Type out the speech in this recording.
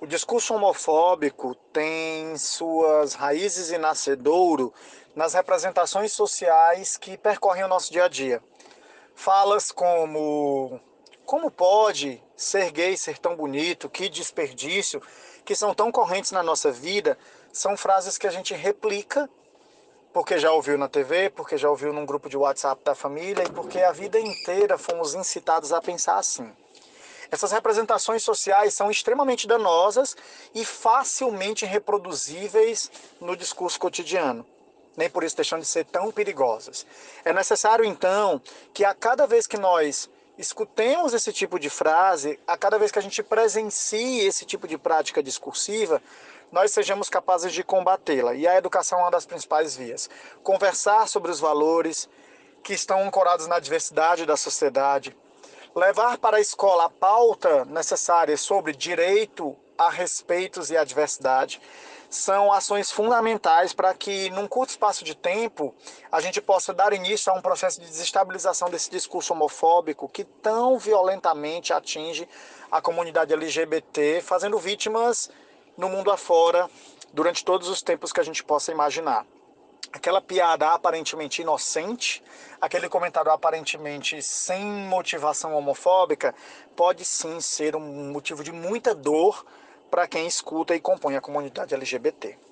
O discurso homofóbico tem suas raízes e nascedouro nas representações sociais que percorrem o nosso dia a dia. Falas como como pode ser gay ser tão bonito, que desperdício, que são tão correntes na nossa vida, são frases que a gente replica porque já ouviu na TV, porque já ouviu num grupo de WhatsApp da família e porque a vida inteira fomos incitados a pensar assim. Essas representações sociais são extremamente danosas e facilmente reproduzíveis no discurso cotidiano. Nem por isso deixam de ser tão perigosas. É necessário, então, que a cada vez que nós escutemos esse tipo de frase, a cada vez que a gente presencie esse tipo de prática discursiva, nós sejamos capazes de combatê-la. E a educação é uma das principais vias. Conversar sobre os valores que estão ancorados na diversidade da sociedade, levar para a escola a pauta necessária sobre direito a respeitos e a diversidade, são ações fundamentais para que, num curto espaço de tempo, a gente possa dar início a um processo de desestabilização desse discurso homofóbico que tão violentamente atinge a comunidade LGBT, fazendo vítimas no mundo afora durante todos os tempos que a gente possa imaginar. Aquela piada aparentemente inocente, aquele comentário aparentemente sem motivação homofóbica, pode sim ser um motivo de muita dor para quem escuta e compõe a comunidade LGBT.